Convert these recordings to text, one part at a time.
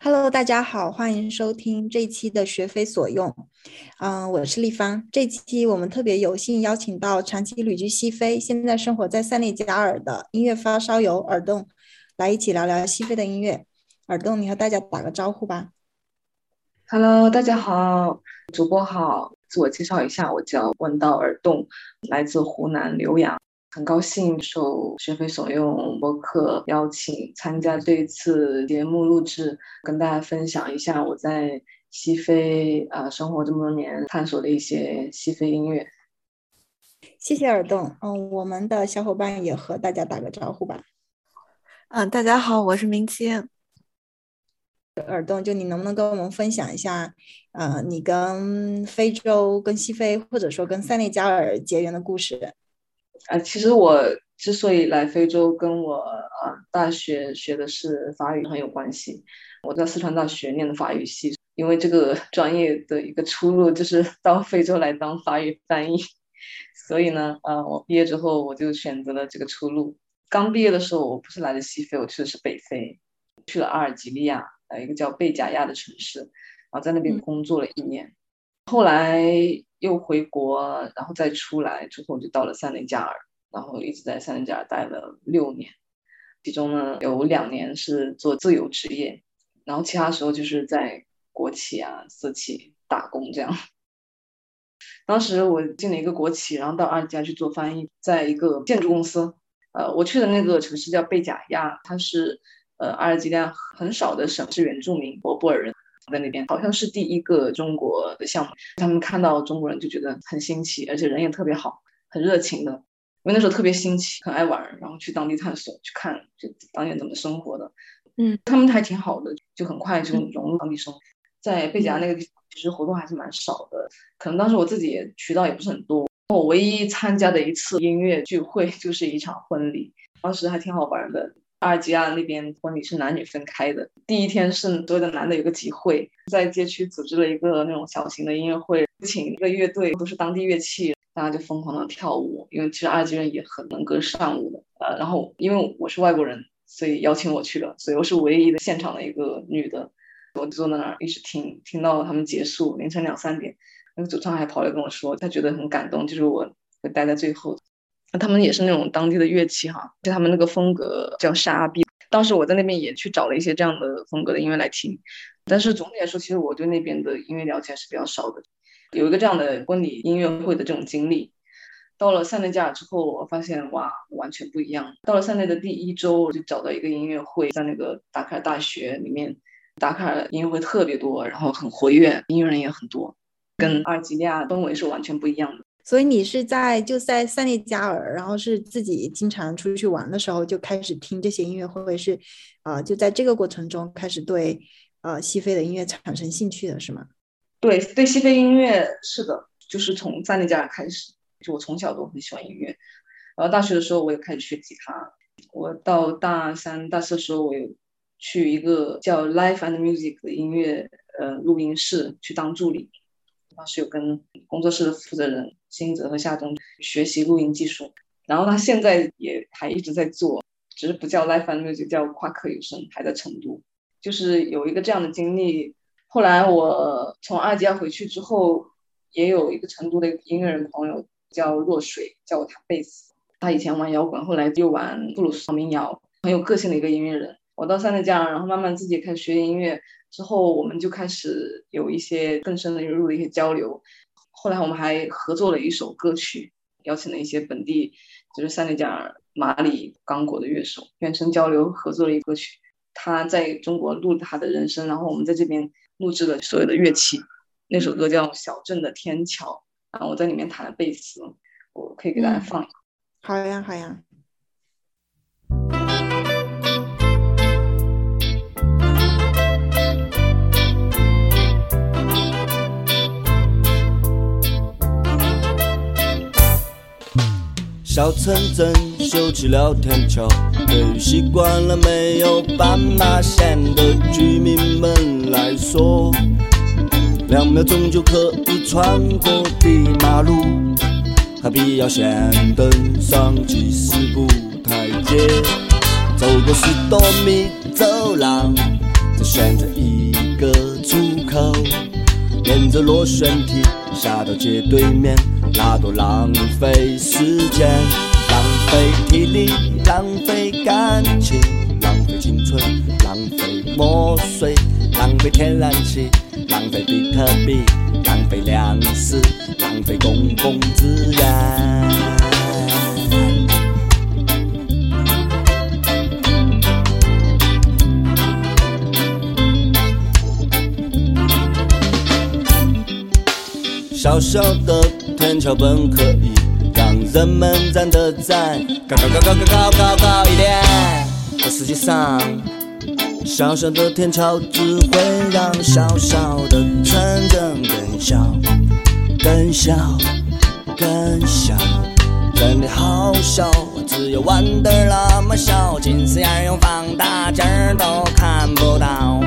Hello，大家好，欢迎收听这一期的学非所用。嗯，我是立方。这期我们特别有幸邀请到长期旅居西非，现在生活在塞内加尔的音乐发烧友耳洞，来一起聊聊西非的音乐。耳洞，你和大家打个招呼吧。Hello，大家好，主播好，自我介绍一下，我叫问道耳洞，来自湖南浏阳。很高兴受学飞所用博客邀请参加这次节目录制，跟大家分享一下我在西非啊生活这么多年探索的一些西非音乐。谢谢耳洞，嗯，我们的小伙伴也和大家打个招呼吧。嗯，大家好，我是明清。耳洞，就你能不能跟我们分享一下，呃，你跟非洲、跟西非，或者说跟塞内加尔结缘的故事？啊，其实我之所以来非洲，跟我啊大学学的是法语很有关系。我在四川大学念的法语系，因为这个 专业的一个出路就是 到非洲来当法语翻译，所以呢，呃，我毕业之后我就选择了这个出路。刚毕业的时候，我不是来的西非，我去的是北非，去了阿尔及利亚，呃，一个叫贝贾亚的城市，然后在那边工作了一年。后来又回国，然后再出来之后就到了塞内加尔，然后一直在塞内加尔待了六年，其中呢有两年是做自由职业，然后其他时候就是在国企啊、私企打工这样。当时我进了一个国企，然后到阿尔及利亚去做翻译，在一个建筑公司。呃，我去的那个城市叫贝贾亚，它是呃阿尔及利亚很少的省是原住民博布尔人。在那边好像是第一个中国的项目，他们看到中国人就觉得很新奇，而且人也特别好，很热情的。因为那时候特别新奇，很爱玩，然后去当地探索，去看就当地人怎么生活的。嗯，他们还挺好的，就很快就融入当地生活。在贝加那个地方，其实活动还是蛮少的，可能当时我自己也渠道也不是很多。我唯一参加的一次音乐聚会就是一场婚礼，当时还挺好玩的。阿尔及利亚那边婚礼是男女分开的。第一天是所有的男的有个集会，在街区组织了一个那种小型的音乐会，请一个乐队，都是当地乐器，大家就疯狂的跳舞。因为其实阿尔及人也很能歌善舞的。呃，然后因为我是外国人，所以邀请我去了，所以我是唯一的现场的一个女的。我就坐在那儿一直听，听到他们结束，凌晨两三点，那个主唱还跑来跟我说，他觉得很感动，就是我会待在最后。那他们也是那种当地的乐器哈，就他们那个风格叫沙比。当时我在那边也去找了一些这样的风格的音乐来听，但是总体来说，其实我对那边的音乐了解还是比较少的。有一个这样的婚礼音乐会的这种经历，到了塞内加尔之后，我发现哇，完全不一样。到了塞内的第一周，我就找到一个音乐会，在那个达喀尔大学里面，达喀尔音乐会特别多，然后很活跃，音乐人也很多，跟阿尔及利亚氛围是完全不一样的。所以你是在就在塞内加尔，然后是自己经常出去玩的时候就开始听这些音乐会不会，是啊，就在这个过程中开始对呃西非的音乐产生兴趣的是吗？对，对西非音乐是的，就是从塞内加尔开始，就我从小都很喜欢音乐，然后大学的时候我也开始学吉他，我到大三、大四的时候我有去一个叫 Life and Music 的音乐呃录音室去当助理。当时有跟工作室的负责人辛泽和夏冬学习录音技术，然后他现在也还一直在做，只是不叫 Life and Music，叫夸克有声，还在成都。就是有一个这样的经历。后来我从阿尔及利亚回去之后，也有一个成都的音乐人朋友叫若水，教我弹贝斯。他以前玩摇滚，后来又玩布鲁斯、民谣，很有个性的一个音乐人。我到塞内加尔，然后慢慢自己开始学音乐。之后，我们就开始有一些更深的入的一些交流。后来，我们还合作了一首歌曲，邀请了一些本地，就是塞内加尔、马里、刚果的乐手，远程交流合作了一个歌曲。他在中国录他的人生，然后我们在这边录制了所有的乐器。那首歌叫《小镇的天桥》，然后我在里面弹了贝斯，我可以给大家放。好呀，好呀。小城镇修起了天桥，对于习惯了没有斑马线的居民们来说，两秒钟就可以穿过的马路，何必要先登上几十步台阶，走过十多米走廊，再选择一个出口，沿着螺旋梯下到街对面，那多浪费时间，浪费体力，浪费感情，浪费青春，浪费墨水，浪费天然气，浪费比特币，浪费粮食，浪费公共资源。小小的天桥本可以让人们站得再高高高高高高高一点，这实际上，小小的天桥只会让小小的城镇更小、更小、更小，真的好小，只有豌豆那么小，近视眼用放大镜都看不到。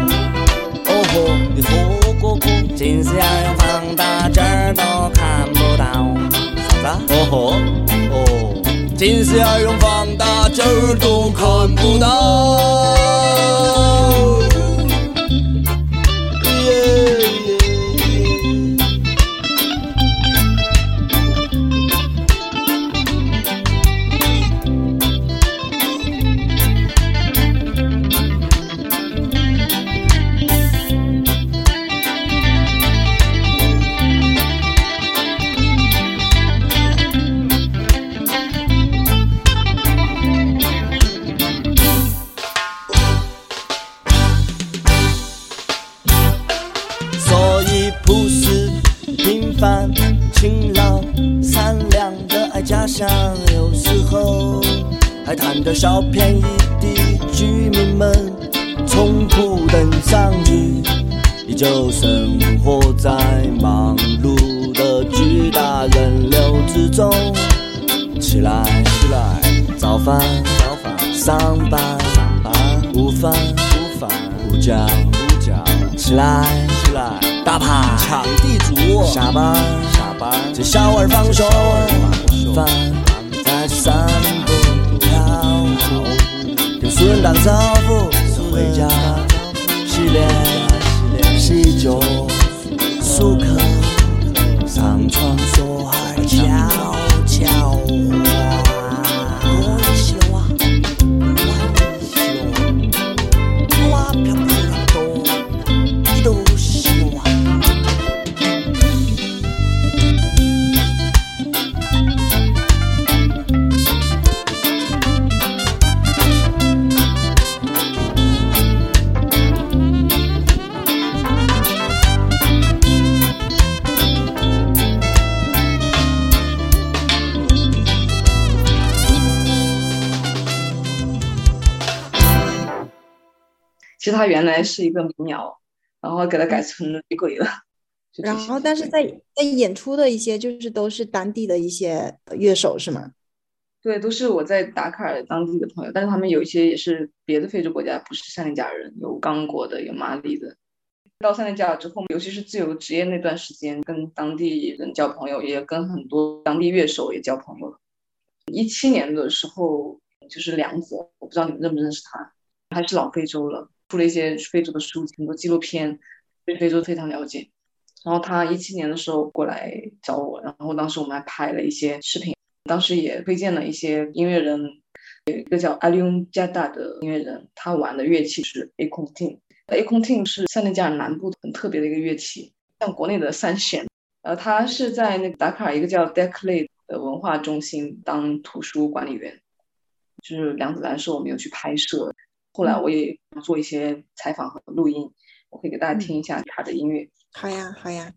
哦豁，你说。过过？近视眼用放大镜都看不到。啥子？哦吼，哦，近视眼用放大镜都看不到。小便宜的居民们，从不等上去，依旧生活在忙碌的巨大人流之中。起来，起来，早饭，早饭，上班，上班，午饭，午饭，午觉，午觉，起来，起来，打牌，抢地主，下班，下班，接小娃儿放学，饭，再去散步，跳主人打招呼回家。洗脸洗脚漱口它原来是一个民谣，然后给它改成女鬼了。然后但是在在演出的一些就是都是当地的一些乐手是吗？对，都是我在达喀尔当地的朋友，但是他们有一些也是别的非洲国家，不是塞内加尔人，有刚果的，有马里的。到塞内加尔之后，尤其是自由职业那段时间，跟当地人交朋友，也跟很多当地乐手也交朋友了。一七年的时候，就是梁子，我不知道你们认不认识他，还是老非洲了，出了一些非洲的书，很多纪录片，对非洲非常了解。然后他一七年的时候过来找我，然后当时我们还拍了一些视频，当时也推荐了一些音乐人，有一个叫阿里翁加达的音乐人，他玩的乐器是 a c o n t i n a c o n t i n 是塞内加尔南部很特别的一个乐器，像国内的三弦。呃，他是在那个达喀尔一个叫 Declay 的文化中心当图书管理员，就是梁子兰是我没有去拍摄，后来我也做一些采访和录音，我可以给大家听一下他的音乐。好呀，好呀。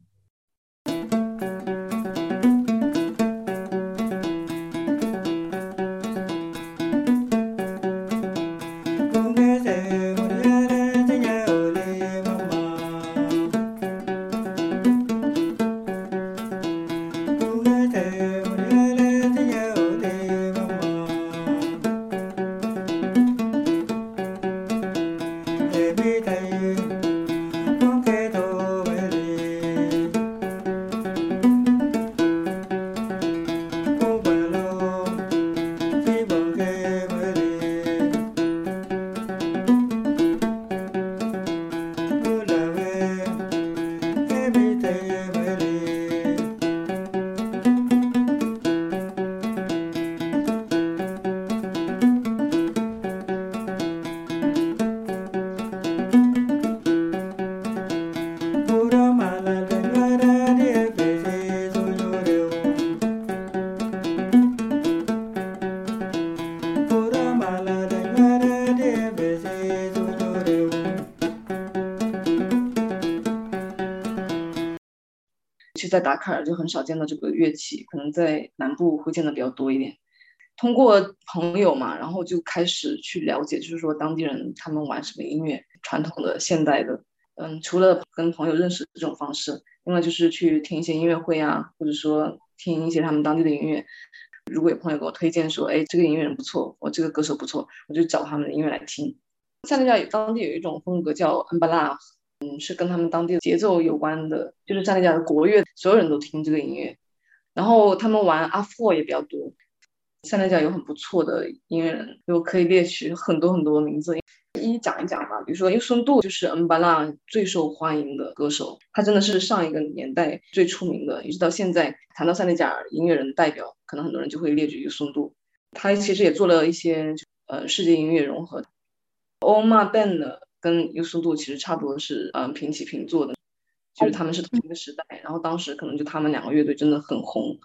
在达喀尔就很少见到这个乐器，可能在南部会见的比较多一点。通过朋友嘛，然后就开始去了解，就是说当地人他们玩什么音乐，传统的、现代的。嗯，除了跟朋友认识这种方式，另外就是去听一些音乐会啊，或者说听一些他们当地的音乐。如果有朋友给我推荐说，哎，这个音乐人不错，我这个歌手不错，我就找他们的音乐来听。塞内加尔当地有一种风格叫恩巴拉，嗯，是跟他们当地的节奏有关的，就是塞内加尔的国乐，所有人都听这个音乐。然后他们玩阿富也比较多。塞内加尔有很不错的音乐人，就可以列举很多很多名字。一一讲一讲吧，比如说优孙杜就是恩巴拉最受欢迎的歌手，他真的是上一个年代最出名的，一直到现在谈到塞内加尔音乐人代表，可能很多人就会列举优孙杜。他其实也做了一些呃世界音乐融合。欧玛贝呢跟优孙杜其实差不多是嗯平起平坐的，就是他们是同一个时代，然后当时可能就他们两个乐队真的很红，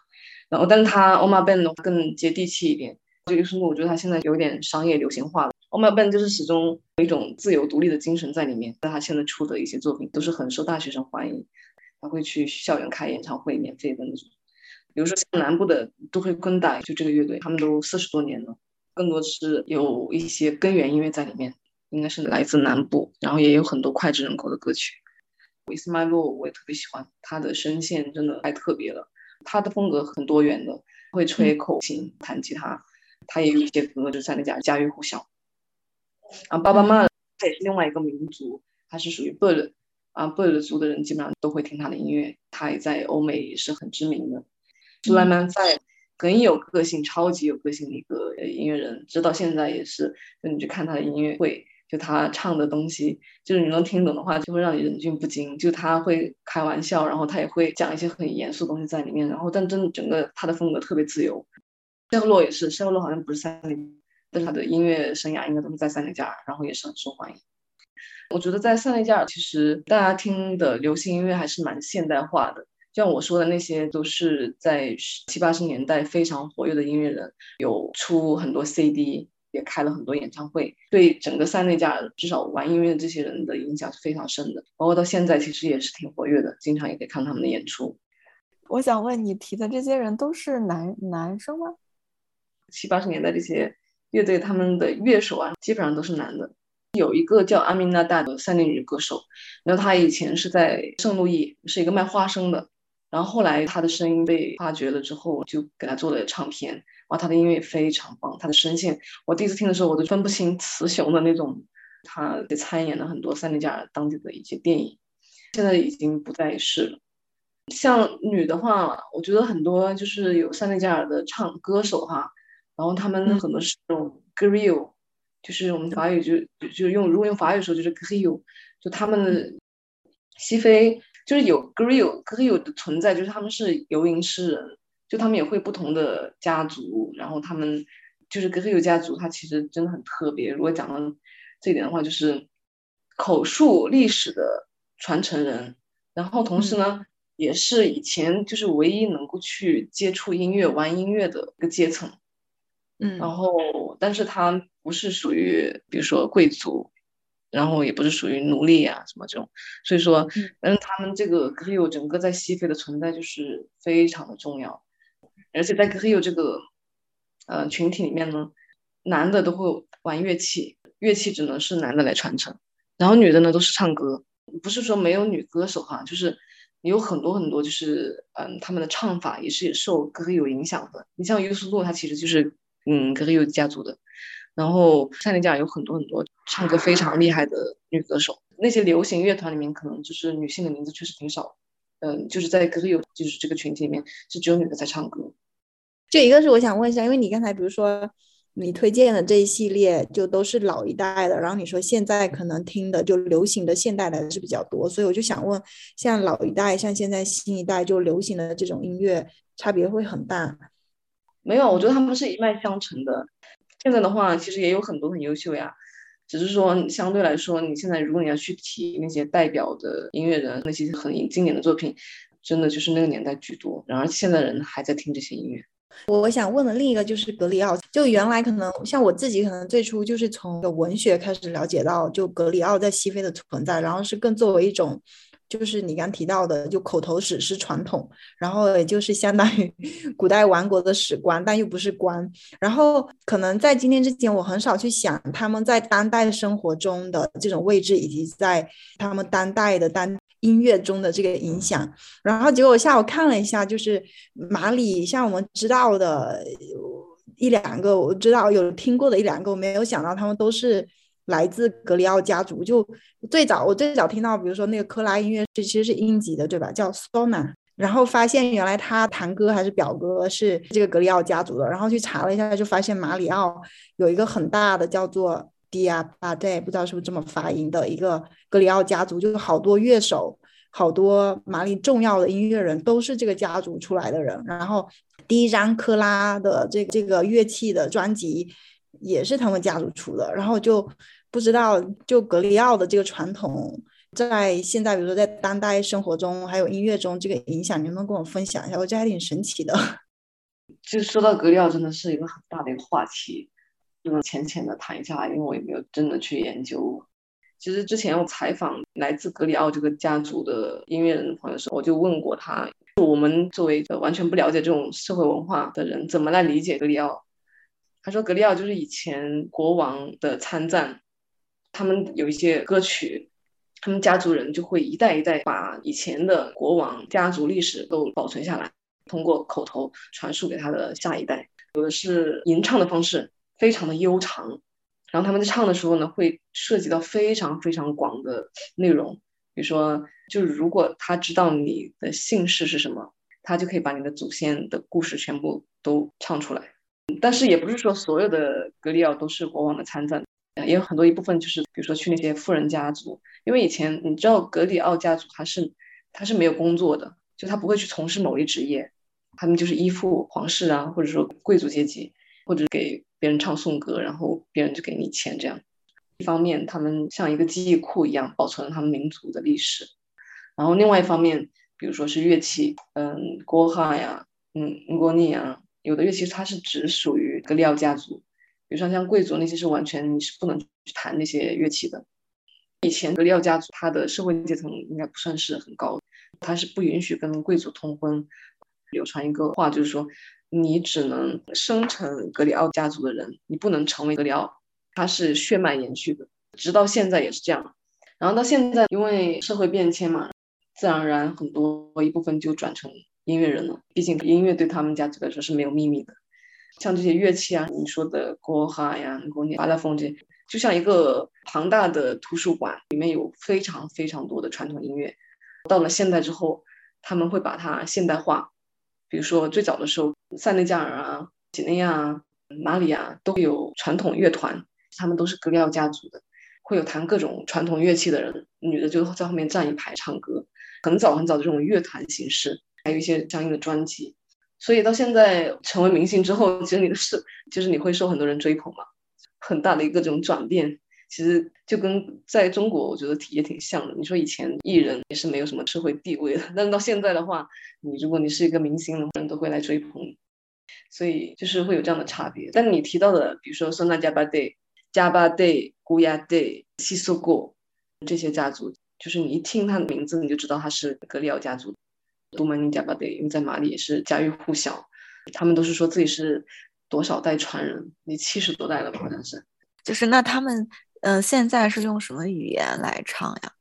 然后但是他欧玛贝呢更接地气一点，这个优孙杜我觉得他现在有点商业流行化了。欧麦笨就是始终有一种自由独立的精神在里面，但他现在出的一些作品都是很受大学生欢迎，他会去校园开演唱会，免费的那种。比如说像南部的都会昆代，就这个乐队，他们都四十多年了，更多是有一些根源音乐在里面，应该是来自南部，然后也有很多脍炙人口的歌曲。维斯麦洛我也特别喜欢，他的声线真的太特别了，他的风格很多元的，会吹口琴、弹吉他，他也有一些歌就在那家家喻户晓。啊，巴巴曼他也是另外一个民族，他是属于贝勒啊，贝勒族的人基本上都会听他的音乐，他也在欧美也是很知名的。苏莱曼在很有个性，超级有个性的一个音乐人，直到现在也是。就你去看他的音乐会，就他唱的东西，就是你能听懂的话，就会让你忍俊不禁。就他会开玩笑，然后他也会讲一些很严肃的东西在里面，然后但真的整个他的风格特别自由。夏洛也是，夏洛好像不是三零。但他的音乐生涯应该都是在塞内加，然后也是很受欢迎。我觉得在塞内加尔，其实大家听的流行音乐还是蛮现代化的。就像我说的那些，都是在七八十年代非常活跃的音乐人，有出很多 CD，也开了很多演唱会，对整个塞内加尔至少玩音乐的这些人的影响是非常深的。包括到现在，其实也是挺活跃的，经常也可以看他们的演出。我想问你提的这些人都是男男生吗？七八十年代这些。乐队他们的乐手啊，基本上都是男的。有一个叫阿米娜达的三年女歌手，然后她以前是在圣路易是一个卖花生的，然后后来他的声音被发掘了之后，就给他做了唱片。哇，他的音乐非常棒，他的声线，我第一次听的时候我都分不清雌雄的那种。他也参演了很多塞内加尔当地的一些电影，现在已经不再是了。像女的话，我觉得很多就是有塞内加尔的唱歌手哈。然后他们很多是那种 grill，就是我们法语就就用如果用法语说就是 grill，就他们的西非就是有 grill grill 的存在，就是他们是游吟诗人，就他们也会不同的家族，然后他们就是 grill 家族，它其实真的很特别。如果讲到这一点的话，就是口述历史的传承人，然后同时呢，也是以前就是唯一能够去接触音乐、玩音乐的一个阶层。嗯，然后，但是他不是属于，比如说贵族，然后也不是属于奴隶啊什么这种，所以说，嗯，他们这个格里欧整个在西非的存在就是非常的重要，而且在格里欧这个，呃，群体里面呢，男的都会玩乐器，乐器只能是男的来传承，然后女的呢都是唱歌，不是说没有女歌手哈，就是有很多很多，就是嗯，他们的唱法也是受格里欧影响的，你像尤苏洛，他其实就是。嗯，格里欧家族的，然后塞内加尔有很多很多唱歌非常厉害的女歌手，那些流行乐团里面可能就是女性的名字确实挺少，嗯，就是在格里欧就是这个群体里面是只有女的在唱歌。这一个是我想问一下，因为你刚才比如说你推荐的这一系列就都是老一代的，然后你说现在可能听的就流行的现代的是比较多，所以我就想问，像老一代像现在新一代就流行的这种音乐差别会很大？没有，我觉得他们是一脉相承的。现在的话，其实也有很多很优秀呀，只是说相对来说，你现在如果你要去提那些代表的音乐人，那些很经典的作品，真的就是那个年代居多。然而现在人还在听这些音乐。我想问的另一个就是格里奥，就原来可能像我自己，可能最初就是从文学开始了解到就格里奥在西非的存在，然后是更作为一种就是你刚提到的，就口头史诗传统，然后也就是相当于 古代王国的史官，但又不是官。然后可能在今天之前，我很少去想他们在当代生活中的这种位置，以及在他们当代的当音乐中的这个影响。然后结果我下午看了一下，就是马里，像我们知道的一两个，我知道有听过的一两个，我没有想到他们都是。来自格里奥家族，就最早我最早听到，比如说那个克拉音乐，这其实是英籍的，对吧？叫 Sona，然后发现原来他堂哥还是表哥是这个格里奥家族的，然后去查了一下，就发现马里奥有一个很大的叫做 Diabate，不知道是不是这么发音的一个格里奥家族，就是好多乐手，好多马里重要的音乐人都是这个家族出来的人。然后第一张克拉的这这个乐器的专辑也是他们家族出的，然后就。不知道，就格里奥的这个传统，在现在，比如说在当代生活中，还有音乐中，这个影响，能不能跟我分享一下？我觉得还挺神奇的。就说到格里奥，真的是一个很大的一个话题，就能浅浅的谈一下，因为我也没有真的去研究。其实之前我采访来自格里奥这个家族的音乐人朋友的时候，我就问过他，我们作为一个完全不了解这种社会文化的人，怎么来理解格里奥？他说，格里奥就是以前国王的参赞。他们有一些歌曲，他们家族人就会一代一代把以前的国王家族历史都保存下来，通过口头传输给他的下一代。有的是吟唱的方式，非常的悠长，然后他们在唱的时候呢，会涉及到非常非常广的内容。比如说，就是如果他知道你的姓氏是什么，他就可以把你的祖先的故事全部都唱出来。但是也不是说所有的格里奥都是国王的参赞。也有很多一部分就是，比如说去那些富人家族，因为以前你知道格里奥家族他是他是没有工作的，就他不会去从事某一职业，他们就是依附皇室啊，或者说贵族阶级，或者给别人唱颂歌，然后别人就给你钱这样。一方面他们像一个记忆库一样保存了他们民族的历史，然后另外一方面，比如说是乐器，嗯，郭哈呀，嗯，郭尼啊，有的乐器它是只属于格里奥家族。比如说像贵族那些是完全你是不能去弹那些乐器的。以前格里奥家族他的社会阶层应该不算是很高，他是不允许跟贵族通婚。流传一个话就是说，你只能生成格里奥家族的人，你不能成为格里奥。他是血脉延续的，直到现在也是这样。然后到现在，因为社会变迁嘛，自然而然很多一部分就转成音乐人了。毕竟音乐对他们家族来说是没有秘密的。像这些乐器啊，你说的国哈呀、国尼、巴拉风这，就像一个庞大的图书馆，里面有非常非常多的传统音乐。到了现代之后，他们会把它现代化。比如说最早的时候，塞内加尔啊、几内亚啊、马里亚都有传统乐团，他们都是格里奥家族的，会有弹各种传统乐器的人，女的就在后面站一排唱歌。很早很早的这种乐团形式，还有一些相应的专辑。所以到现在成为明星之后，其实你的是，就是你会受很多人追捧嘛，很大的一个这种转变。其实就跟在中国，我觉得也挺像的。你说以前艺人也是没有什么社会地位的，但是到现在的话，你如果你是一个明星，人都会来追捧你。所以就是会有这样的差别。但你提到的，比如说松纳加巴代、加巴代、古亚代、西苏果这些家族，就是你一听他的名字，你就知道他是格里奥家族。杜曼尼加巴德，因为在马里也是家喻户晓，他们都是说自己是多少代传人，你七十多代了吧？好像是。就是那他们，嗯，现在是用什么语言来唱呀？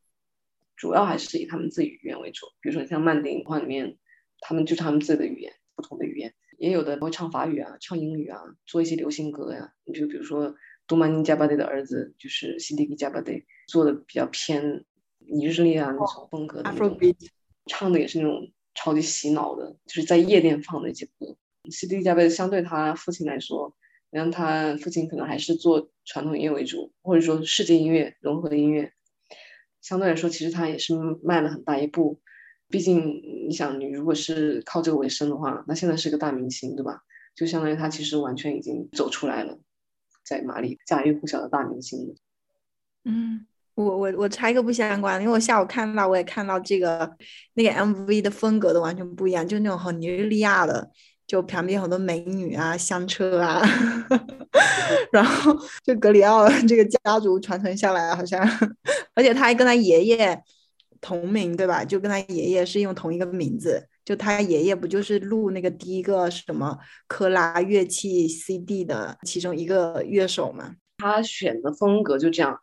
主要还是以他们自己语言为主。比如说像曼丁话里面，他们就他们自己的语言，不同的语言，也有的会唱法语啊，唱英语啊，做一些流行歌呀。你就比如说杜曼尼加巴德的儿子，就是西迪基加巴德，做的比较偏尼日利亚那种风格的那种，唱的也是那种。超级洗脑的，就是在夜店放的一些歌。西迪加贝相对他父亲来说，然后他父亲可能还是做传统音乐为主，或者说世界音乐融合的音乐。相对来说，其实他也是迈了很大一步。毕竟你想，你如果是靠这个为生的话，那现在是个大明星，对吧？就相当于他其实完全已经走出来了，在马里家喻户晓的大明星。嗯。我我我插一个不相关的，因为我下午看到，我也看到这个那个 MV 的风格都完全不一样，就那种很尼日利亚的，就旁边很多美女啊、香车啊，然后就格里奥这个家族传承下来，好像，而且他还跟他爷爷同名，对吧？就跟他爷爷是用同一个名字。就他爷爷不就是录那个第一个什么克拉乐器 CD 的其中一个乐手吗？他选的风格就这样，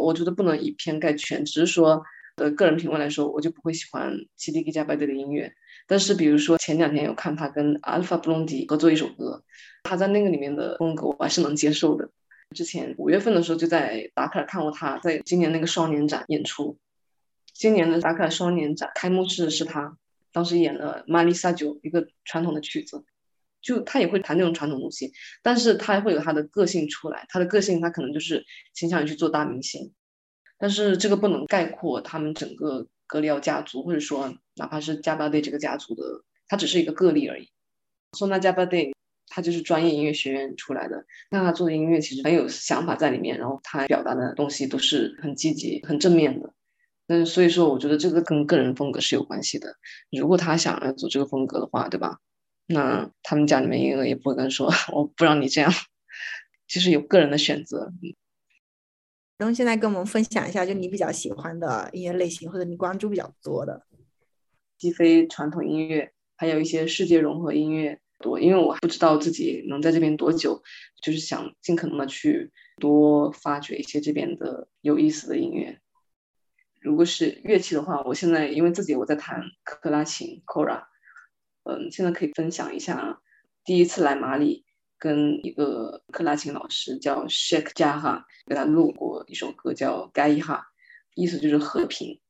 我觉得不能以偏概全，只是说的个人品味来说，我就不会喜欢西迪吉加拜德的音乐。但是比如说前两天有看他跟阿尔法布隆迪合作一首歌，他在那个里面的风格我还是能接受的。之前五月份的时候就在达喀尔看过他在今年那个双年展演出，今年的达喀尔双年展开幕式是他。当时演了《玛丽萨九》一个传统的曲子，就他也会弹那种传统东西，但是他会有他的个性出来。他的个性他可能就是倾向于去做大明星，但是这个不能概括他们整个格里奥家族，或者说哪怕是加巴蒂这个家族的，他只是一个个例而已。索纳加巴蒂他就是专业音乐学院出来的，那他做的音乐其实很有想法在里面，然后他表达的东西都是很积极、很正面的。嗯，所以说，我觉得这个跟个人风格是有关系的。如果他想要走这个风格的话，对吧？那他们家里面也也不会跟说，我不让你这样，就是有个人的选择。然后现在跟我们分享一下，就你比较喜欢的音乐类型，或者你关注比较多的，既非传统音乐，还有一些世界融合音乐多。因为我不知道自己能在这边多久，就是想尽可能的去多发掘一些这边的有意思的音乐。如果是乐器的话，我现在因为自己我在弹克拉琴 Kora，嗯，现在可以分享一下第一次来马里跟一个克拉琴老师叫 Shakeja 哈给他录过一首歌叫 g a i h a 意思就是和平。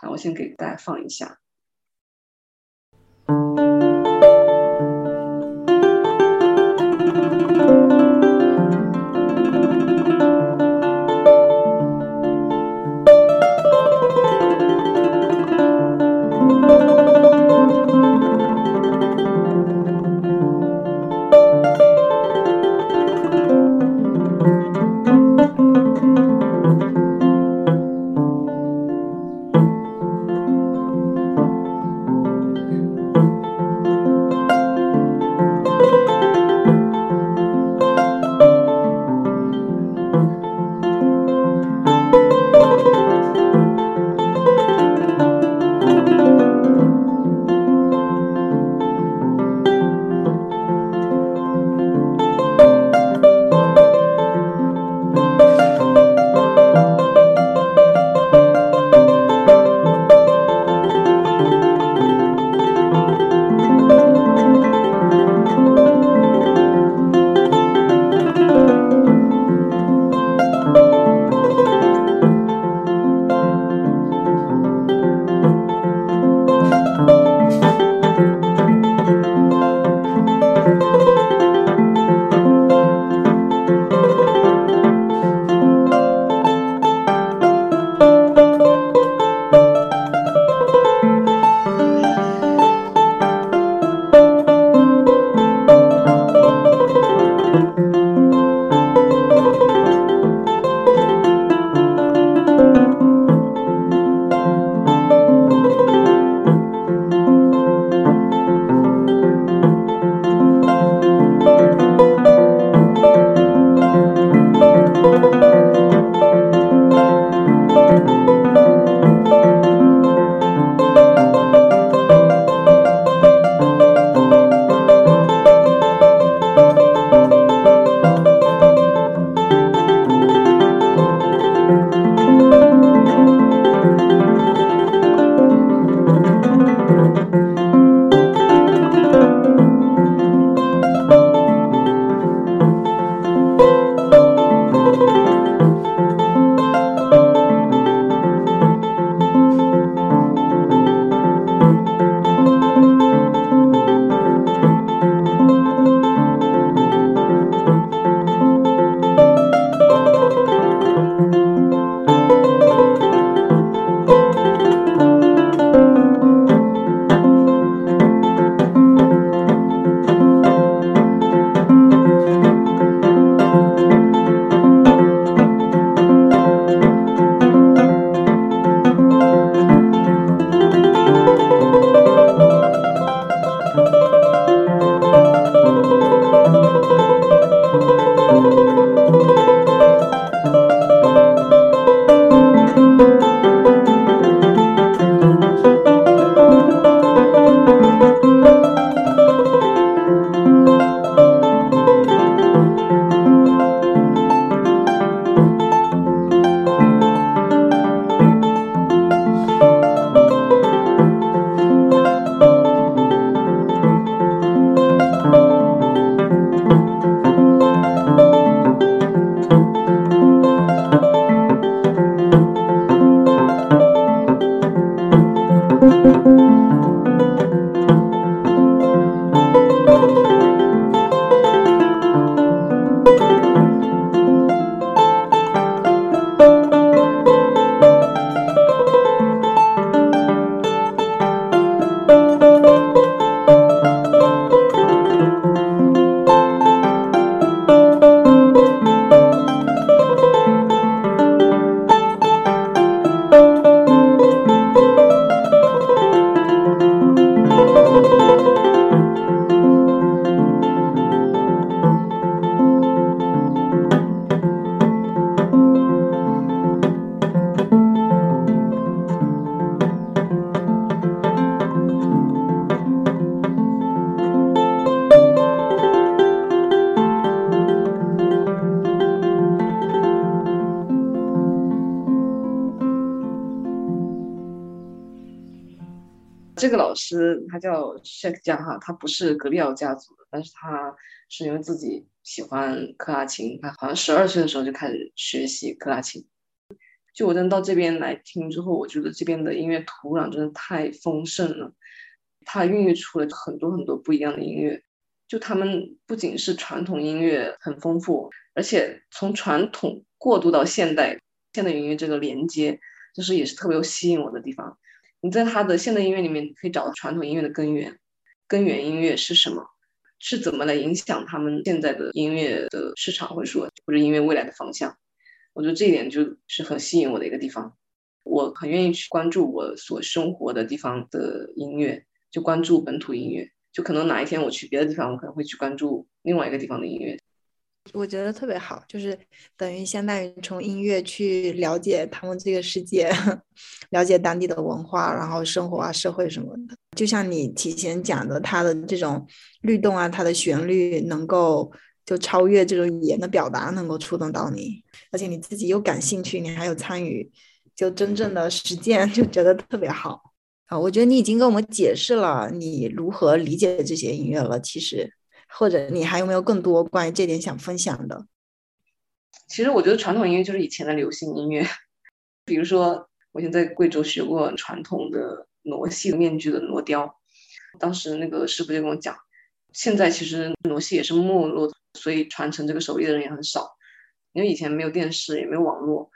啊，我先给大家放一下。他叫 Shek 加哈，他不是格里奥家族的，但是他是因为自己喜欢克拉琴，他好像十二岁的时候就开始学习克拉琴。就我真到这边来听之后，我觉得这边的音乐土壤真的太丰盛了，它孕育出了很多很多不一样的音乐。就他们不仅是传统音乐很丰富，而且从传统过渡到现代，现代音乐这个连接，就是也是特别有吸引我的地方。你在他的现代音乐里面可以找到传统音乐的根源，根源音乐是什么？是怎么来影响他们现在的音乐的市场，或者说或者音乐未来的方向？我觉得这一点就是很吸引我的一个地方。我很愿意去关注我所生活的地方的音乐，就关注本土音乐。就可能哪一天我去别的地方，我可能会去关注另外一个地方的音乐。我觉得特别好，就是等于相当于从音乐去了解他们这个世界，了解当地的文化，然后生活啊、社会什么的。就像你提前讲的，它的这种律动啊，它的旋律能够就超越这种语言的表达，能够触动到你，而且你自己又感兴趣，你还有参与，就真正的实践，就觉得特别好啊！我觉得你已经跟我们解释了你如何理解这些音乐了，其实。或者你还有没有更多关于这点想分享的？其实我觉得传统音乐就是以前的流行音乐，比如说我以前在贵州学过传统的傩戏面具的傩雕，当时那个师傅就跟我讲，现在其实傩戏也是没落，所以传承这个手艺的人也很少，因为以前没有电视也没有网络，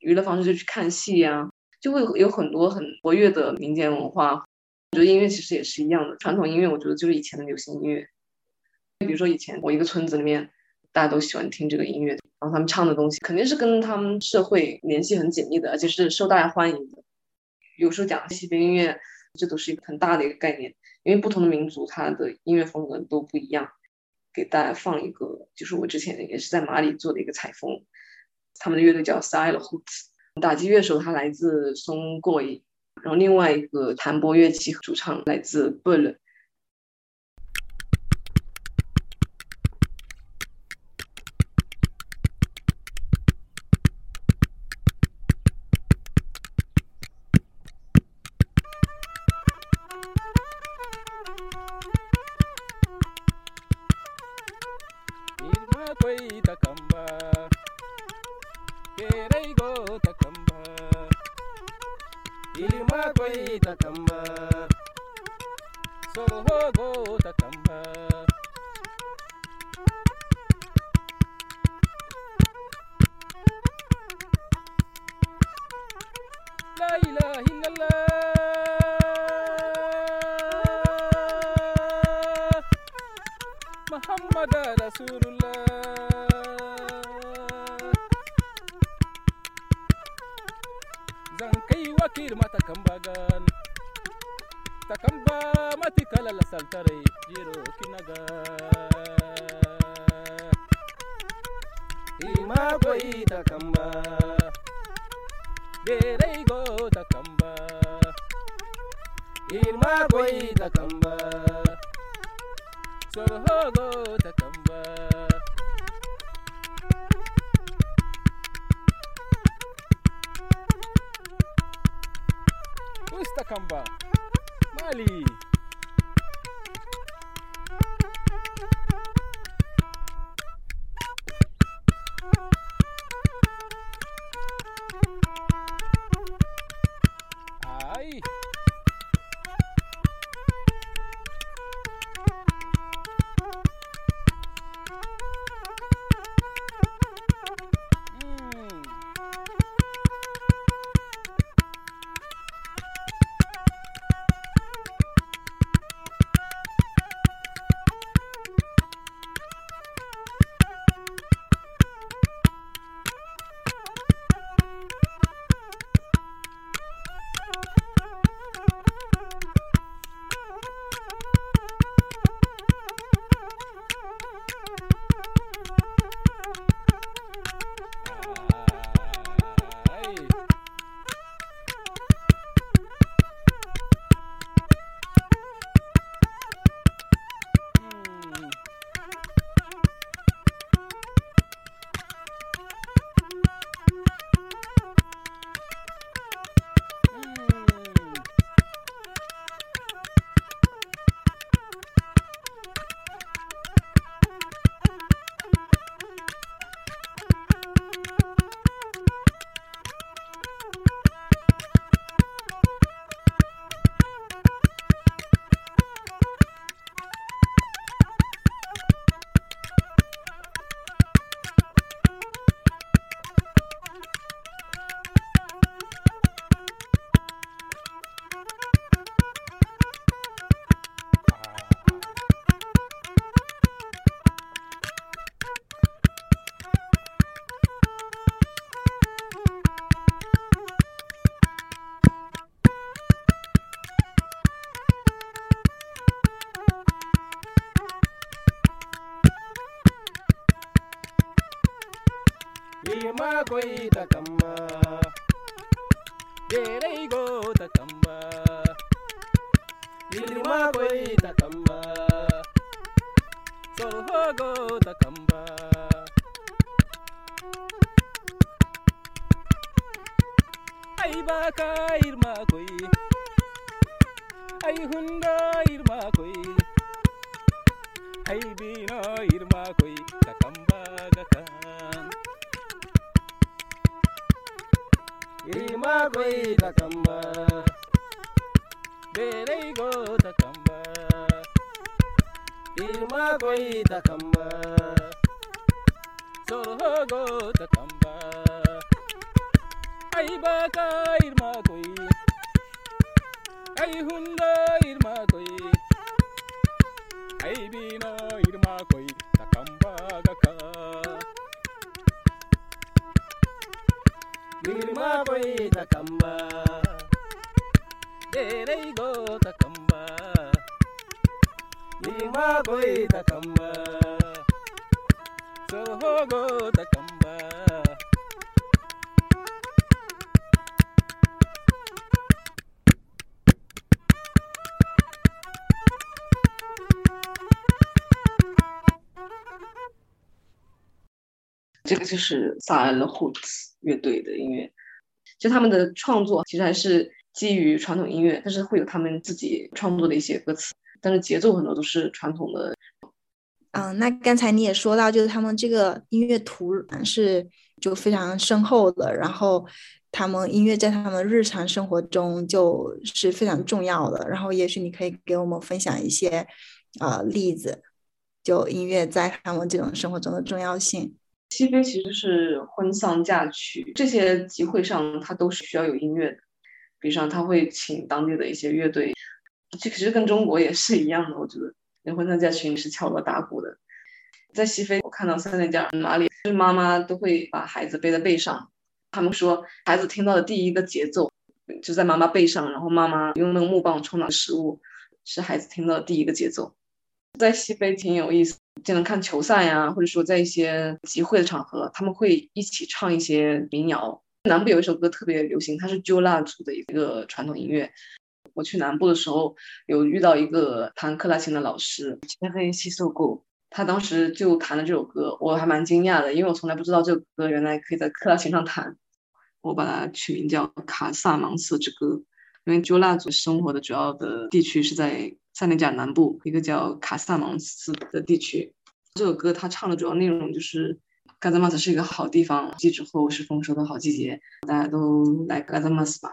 娱乐方式就去看戏呀，就会有很多很活跃的民间文化。我觉得音乐其实也是一样的，传统音乐我觉得就是以前的流行音乐。比如说以前我一个村子里面，大家都喜欢听这个音乐，然后他们唱的东西肯定是跟他们社会联系很紧密的，而且是受大家欢迎的。有时候讲西非音乐，这都是一个很大的一个概念，因为不同的民族它的音乐风格都不一样。给大家放一个，就是我之前也是在马里做的一个采风，他们的乐队叫 s i l e Hoots，打击乐手他来自松过伊，然后另外一个弹拨乐器主唱来自 Bull。Irma koi takamba ಗತಮ್ಮ ಸೋಹೋ ಗೋತಕ ఈమా కొయ్యి తకమ్మ దేరైగో తకమ్మ ఇరిమా కొయ్యి తకమ్మ సోహోగో తకమ్మ ఐబాకా ఇర్మా కొయ్యి ఐ హుండా ఇర్మా కొయ్యి ఐ బీనో ఇర్మా కొయ్యి తకంబాగకా gakan koi takamba Berei go takamba Irima koi takamba Soro go takamba Ai baka irma koi Ai hunda irma koi Ai bina irma koi takamba gaka Girma ta kamba Derei go ta kamba Girma ta so ho go ta kamba 这个就是萨恩的 Hoots 乐队的音乐，就他们的创作其实还是基于传统音乐，但是会有他们自己创作的一些歌词，但是节奏很多都是传统的。嗯，那刚才你也说到，就是他们这个音乐土壤是就非常深厚的，然后他们音乐在他们日常生活中就是非常重要的。然后也许你可以给我们分享一些呃例子，就音乐在他们这种生活中的重要性。西非其实是婚丧嫁娶这些集会上，它都是需要有音乐的，比如说他会请当地的一些乐队，这其实跟中国也是一样的，我觉得。那婚丧嫁娶是敲锣打鼓的，在西非我看到塞内加尔马里，就是妈妈都会把孩子背在背上，他们说孩子听到的第一个节奏就在妈妈背上，然后妈妈用那个木棒充当食物，是孩子听到的第一个节奏。在西非挺有意思，就能看球赛呀，或者说在一些集会的场合，他们会一起唱一些民谣。南部有一首歌特别流行，它是揪蜡族的一个传统音乐。我去南部的时候，有遇到一个弹克拉琴的老师，天黑西受过，他当时就弹了这首歌，我还蛮惊讶的，因为我从来不知道这首歌原来可以在克拉琴上弹。我把它取名叫《卡萨芒瑟之歌》，因为揪蜡族生活的主要的地区是在塞内加尔南部一个叫卡萨芒斯的地区。这首歌它唱的主要内容就是，嘎扎马斯是一个好地方，季之后是丰收的好季节，大家都来嘎扎马斯吧。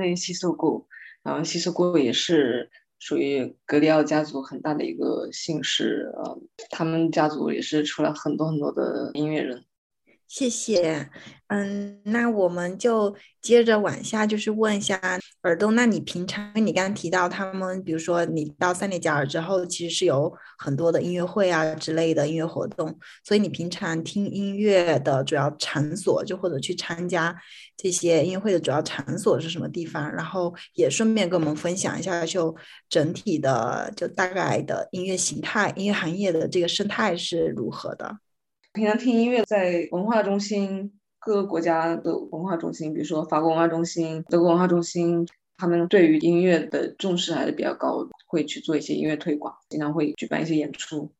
是切黑西索古，然后西索古也是属于格里奥家族很大的一个姓氏，呃，他们家族也是出了很多很多的音乐人。谢谢，嗯，那我们就接着往下，就是问一下耳东，那你平常你刚刚提到他们，比如说你到塞内加尔之后，其实是有很多的音乐会啊之类的音乐活动，所以你平常听音乐的主要场所，就或者去参加这些音乐会的主要场所是什么地方？然后也顺便跟我们分享一下，就整体的就大概的音乐形态、音乐行业的这个生态是如何的？平常听音乐，在文化中心各个国家的文化中心，比如说法国文化中心、德国文化中心，他们对于音乐的重视还是比较高，会去做一些音乐推广，经常会举办一些演出。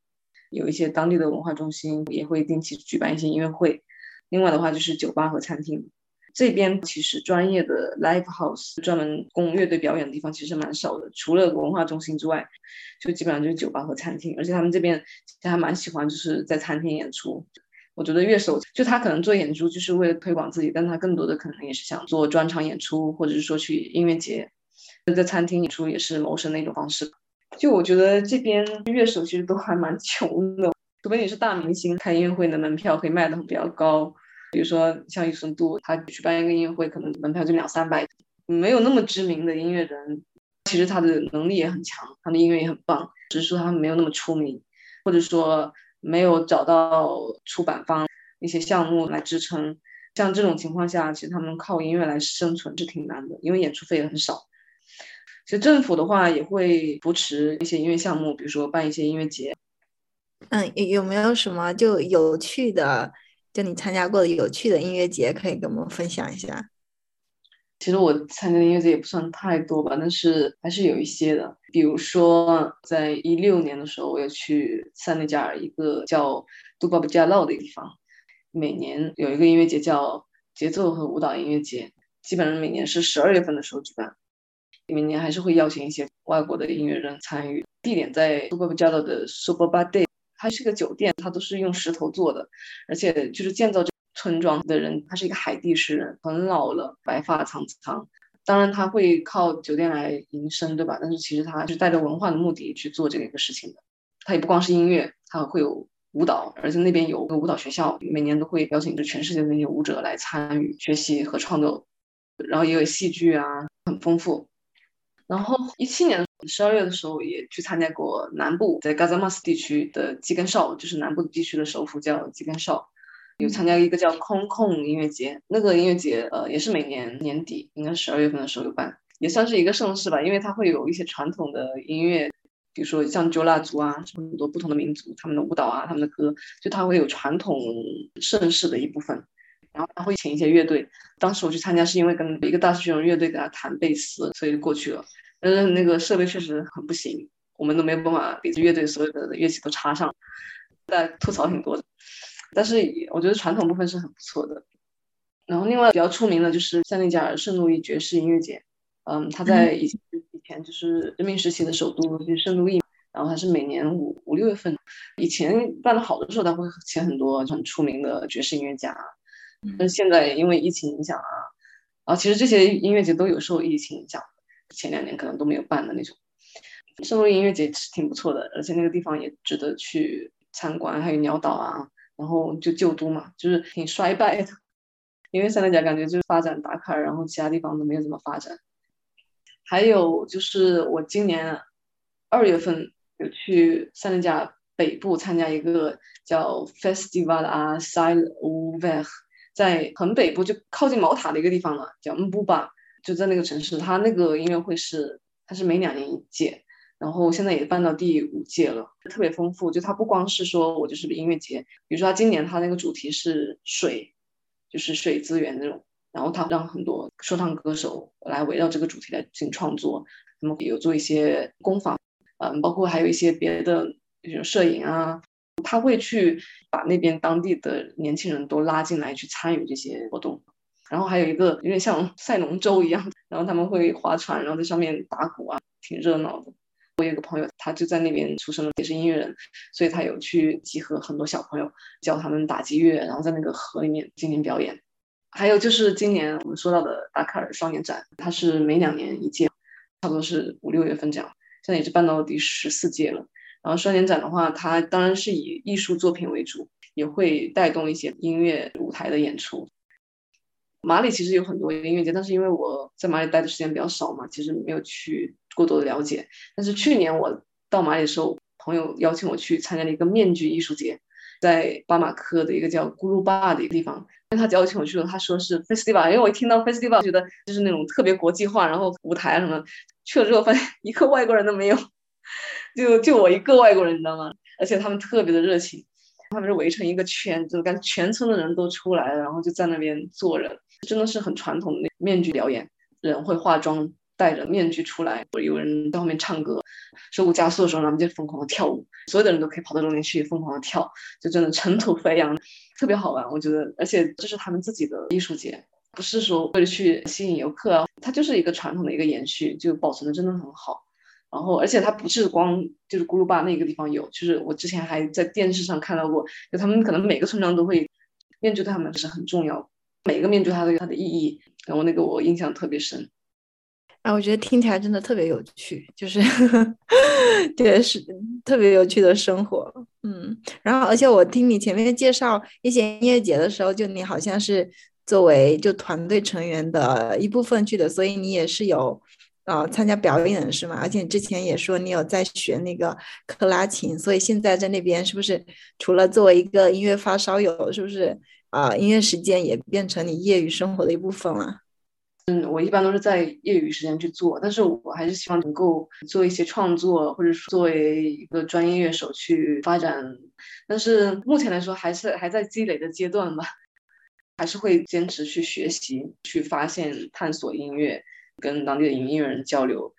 有一些当地的文化中心也会定期举办一些音乐会。另外的话就是酒吧和餐厅。这边其实专业的 live house 专门供乐队表演的地方其实蛮少的，除了文化中心之外，就基本上就是酒吧和餐厅。而且他们这边其实还蛮喜欢就是在餐厅演出。我觉得乐手就他可能做演出就是为了推广自己，但他更多的可能也是想做专场演出，或者是说去音乐节，在餐厅演出也是谋生的一种方式。就我觉得这边乐手其实都还蛮穷的，除非你是大明星，开音乐会的门票可以卖的比较高。比如说像庾澄度，他举办一个音乐会，可能门票就两三百。没有那么知名的音乐人，其实他的能力也很强，他的音乐也很棒，只是说他没有那么出名，或者说没有找到出版方一些项目来支撑。像这种情况下，其实他们靠音乐来生存是挺难的，因为演出费也很少。其实政府的话也会扶持一些音乐项目，比如说办一些音乐节。嗯，有没有什么就有趣的？就你参加过的有趣的音乐节，可以跟我们分享一下。其实我参加的音乐节也不算太多吧，但是还是有一些的。比如说，在一六年的时候，我要去塞内加尔一个叫杜巴布加洛的地方，每年有一个音乐节叫节奏和舞蹈音乐节，基本上每年是十二月份的时候举办，每年还是会邀请一些外国的音乐人参与。地点在杜巴布加洛的 Super Bar Day。它是个酒店，它都是用石头做的，而且就是建造这村庄的人，他是一个海地诗人，很老了，白发苍苍。当然他会靠酒店来营生，对吧？但是其实他是带着文化的目的去做这个一个事情的。他也不光是音乐，他会有舞蹈，而且那边有个舞蹈学校，每年都会邀请着全世界的那些舞者来参与学习和创作。然后也有戏剧啊，很丰富。然后一七年。十二月的时候也去参加过南部，在嘎扎马斯地区的基根绍，就是南部地区的首府叫基根绍，有参加一个叫空空音乐节。那个音乐节呃也是每年年底，应该十二月份的时候有办，也算是一个盛事吧，因为它会有一些传统的音乐，比如说像揪蜡族啊，很多不同的民族他们的舞蹈啊，他们的歌，就它会有传统盛世的一部分。然后他会请一些乐队，当时我去参加是因为跟一个大师兄乐队给他弹贝斯，所以就过去了。但是那个设备确实很不行，我们都没有办法给这乐队所有的乐器都插上，大家吐槽挺多的。但是我觉得传统部分是很不错的。然后另外比较出名的就是塞内加尔圣路易爵士音乐节，嗯，他在以以前就是人民时期的首都就是圣路易，然后他是每年五五六月份，以前办的好的时候他会请很多很出名的爵士音乐家，但现在因为疫情影响啊，啊，其实这些音乐节都有受疫情影响。前两年可能都没有办的那种，圣路易音乐节是挺不错的，而且那个地方也值得去参观，还有鸟岛啊，然后就旧都嘛，就是挺衰败的，因为塞内加感觉就是发展打卡，然后其他地方都没有怎么发展。还有就是我今年二月份有去塞内加北部参加一个叫 Festival a s i l o v e r 在很北部就靠近毛塔的一个地方了，叫姆布巴。就在那个城市，它那个音乐会是，它是每两年一届，然后现在也办到第五届了，特别丰富。就它不光是说我就是音乐节，比如说它今年它那个主题是水，就是水资源那种，然后它让很多说唱歌手来围绕这个主题来进行创作，他们有做一些工坊，嗯，包括还有一些别的那种摄影啊，他会去把那边当地的年轻人都拉进来去参与这些活动。然后还有一个有点像 赛龙舟一样，然后他们会划船，然后在上面打鼓啊，挺热闹的。我有个朋友，他就在那边出生的，也是音乐人，所以他有去集合很多小朋友，教他们打击乐，然后在那个河里面进行表演。还有就是今年我们说到的达喀尔双年展，它是每两年一届，差不多是五六月份这样，现在也是办到第十四届了。然后双年展的话，它当然是以艺术作品为主，也会带动一些音乐舞台的演出。马里其实有很多音乐节，但是因为我在马里待的时间比较少嘛，其实没有去过多的了解。但是去年我到马里的时候，朋友邀请我去参加了一个面具艺术节，在巴马科的一个叫咕噜巴的一个地方。因为他邀请我去了，他说是 festival，因为我一听到 festival 觉得就是那种特别国际化，然后舞台什么，去了之后发现一个外国人都没有，就就我一个外国人，你知道吗？而且他们特别的热情，他们是围成一个圈，就感觉全村的人都出来了，然后就在那边坐着。真的是很传统的那面具表演，人会化妆，戴着面具出来，有人在后面唱歌，手舞加速的时候，他们就疯狂的跳舞，所有的人都可以跑到中间去疯狂的跳，就真的尘土飞扬，特别好玩。我觉得，而且这是他们自己的艺术节，不是说为了去吸引游客啊，它就是一个传统的一个延续，就保存的真的很好。然后，而且它不是光就是咕噜巴那个地方有，就是我之前还在电视上看到过，就他们可能每个村庄都会面具，对他们是很重要。每个面具它都有它的意义，然后那个我印象特别深。啊，我觉得听起来真的特别有趣，就是 对，是特别有趣的生活。嗯，然后而且我听你前面介绍一些音乐节的时候，就你好像是作为就团队成员的一部分去的，所以你也是有呃参加表演是吗？而且你之前也说你有在学那个克拉琴，所以现在在那边是不是除了作为一个音乐发烧友，是不是？啊，音乐时间也变成你业余生活的一部分了。嗯，我一般都是在业余时间去做，但是我还是希望能够做一些创作，或者说作为一个专业乐手去发展。但是目前来说，还是还在积累的阶段吧，还是会坚持去学习，去发现、探索音乐，跟当地的音乐人交流。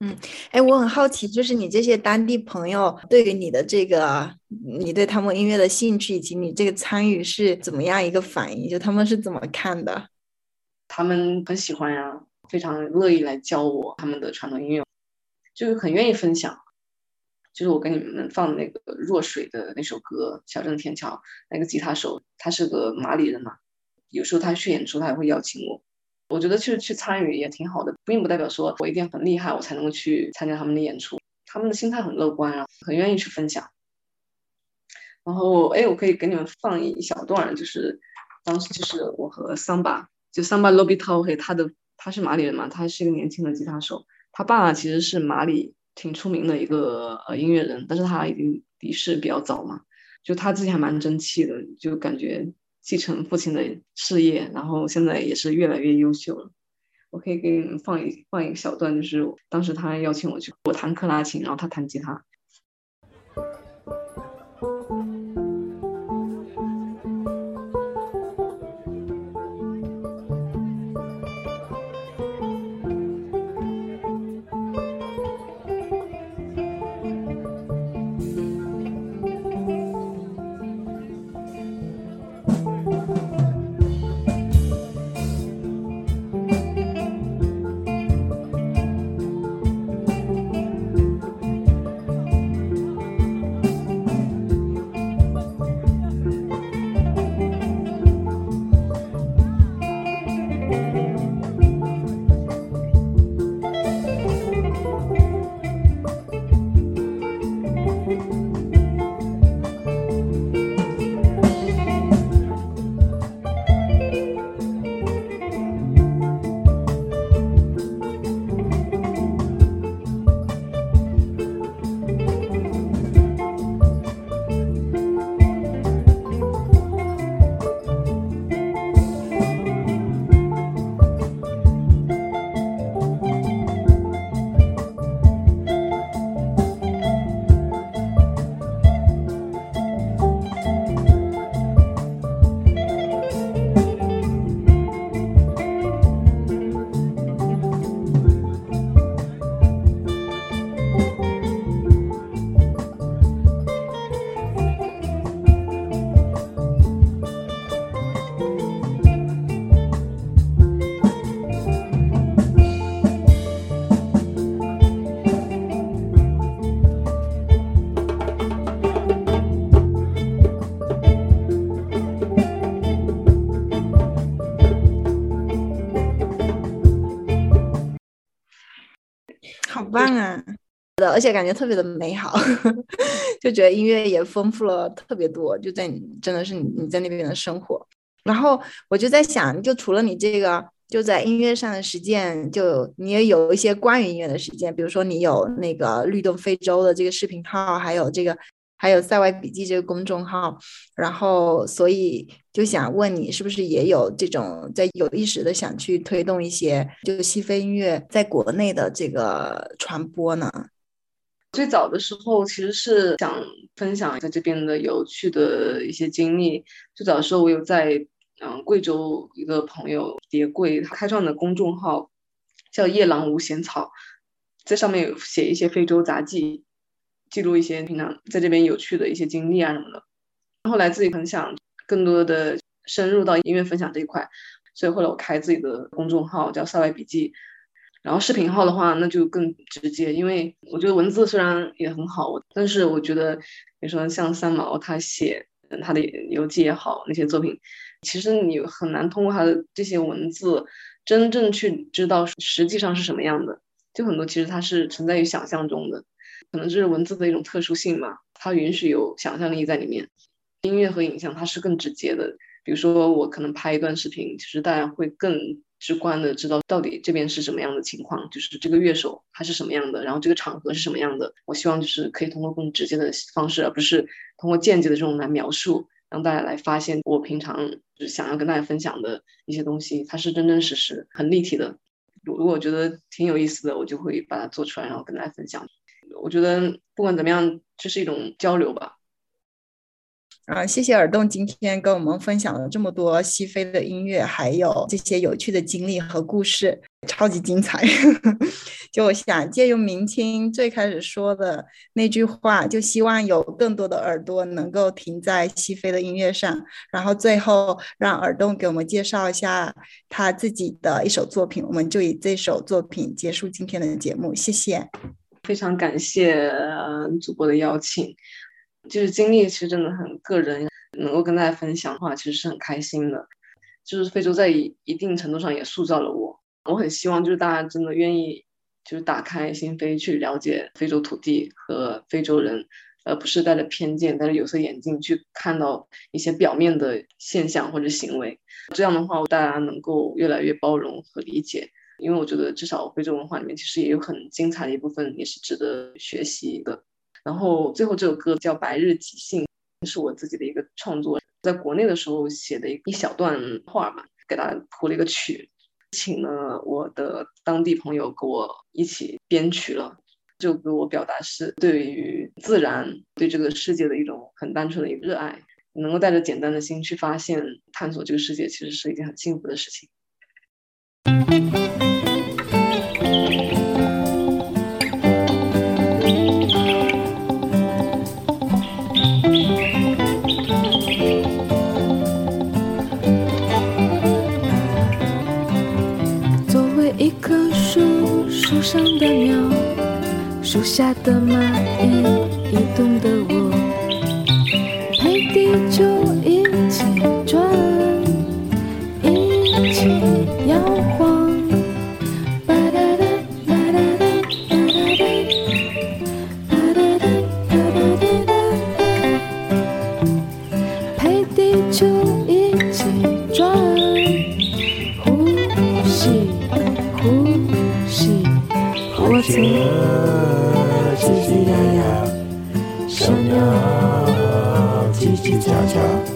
嗯，哎，我很好奇，就是你这些当地朋友对于你的这个，你对他们音乐的兴趣以及你这个参与是怎么样一个反应？就他们是怎么看的？他们很喜欢呀，非常乐意来教我他们的传统音乐，就是很愿意分享。就是我给你们放那个《若水》的那首歌，《小镇天桥》，那个吉他手他是个马里人嘛，有时候他去演出，他也会邀请我。我觉得去去参与也挺好的，并不代表说我一定很厉害，我才能够去参加他们的演出。他们的心态很乐观啊，很愿意去分享。然后，哎，我可以给你们放一小段，就是当时就是我和桑巴，就桑巴罗比涛嘿，他的他是马里人嘛，他是一个年轻的吉他手，他爸爸其实是马里挺出名的一个呃音乐人，但是他已经离世比较早嘛，就他自己还蛮争气的，就感觉。继承父亲的事业，然后现在也是越来越优秀了。我可以给你们放一放一个小段，就是当时他邀请我去，我弹克拉琴，然后他弹吉他。而且感觉特别的美好，就觉得音乐也丰富了特别多。就在你真的是你你在那边的生活，然后我就在想，就除了你这个就在音乐上的实践，就你也有一些关于音乐的实践，比如说你有那个律动非洲的这个视频号，还有这个还有塞外笔记这个公众号，然后所以就想问你，是不是也有这种在有意识的想去推动一些就西非音乐在国内的这个传播呢？最早的时候其实是想分享在这边的有趣的一些经历。最早的时候，我有在嗯贵州一个朋友叠贵他开创的公众号叫“夜郎无闲草”，在上面有写一些非洲杂记，记录一些平常在这边有趣的一些经历啊什么的。后来自己很想更多的深入到音乐分享这一块，所以后来我开自己的公众号叫“塞外笔记”。然后视频号的话，那就更直接，因为我觉得文字虽然也很好，但是我觉得，比如说像三毛他写他的游记也好，那些作品，其实你很难通过他的这些文字，真正去知道实际上是什么样的。就很多其实它是存在于想象中的，可能这是文字的一种特殊性嘛，它允许有想象力在里面。音乐和影像它是更直接的，比如说我可能拍一段视频，其实大家会更。直观的知道到底这边是什么样的情况，就是这个乐手他是什么样的，然后这个场合是什么样的。我希望就是可以通过更直接的方式，而不是通过间接的这种来描述，让大家来发现我平常就是想要跟大家分享的一些东西，它是真真实实、很立体的。如果我觉得挺有意思的，我就会把它做出来，然后跟大家分享。我觉得不管怎么样，这是一种交流吧。啊，谢谢耳洞今天跟我们分享了这么多西非的音乐，还有这些有趣的经历和故事，超级精彩。就想借用明清最开始说的那句话，就希望有更多的耳朵能够停在西非的音乐上。然后最后让耳洞给我们介绍一下他自己的一首作品，我们就以这首作品结束今天的节目。谢谢，非常感谢主播的邀请。就是经历，其实真的很个人，能够跟大家分享的话，其实是很开心的。就是非洲在一定程度上也塑造了我，我很希望就是大家真的愿意，就是打开心扉去了解非洲土地和非洲人，而不是带着偏见、带着有色眼镜去看到一些表面的现象或者行为。这样的话，大家能够越来越包容和理解。因为我觉得至少非洲文化里面其实也有很精彩的一部分，也是值得学习的。然后最后这首歌叫《白日即兴》，是我自己的一个创作，在国内的时候写的一一小段话嘛，给大家谱了一个曲，请了我的当地朋友给我一起编曲了。就给我表达是对于自然、对这个世界的一种很单纯的一个热爱，能够带着简单的心去发现、探索这个世界，其实是一件很幸福的事情。上的鸟，树下的蚂蚁，移动的大家。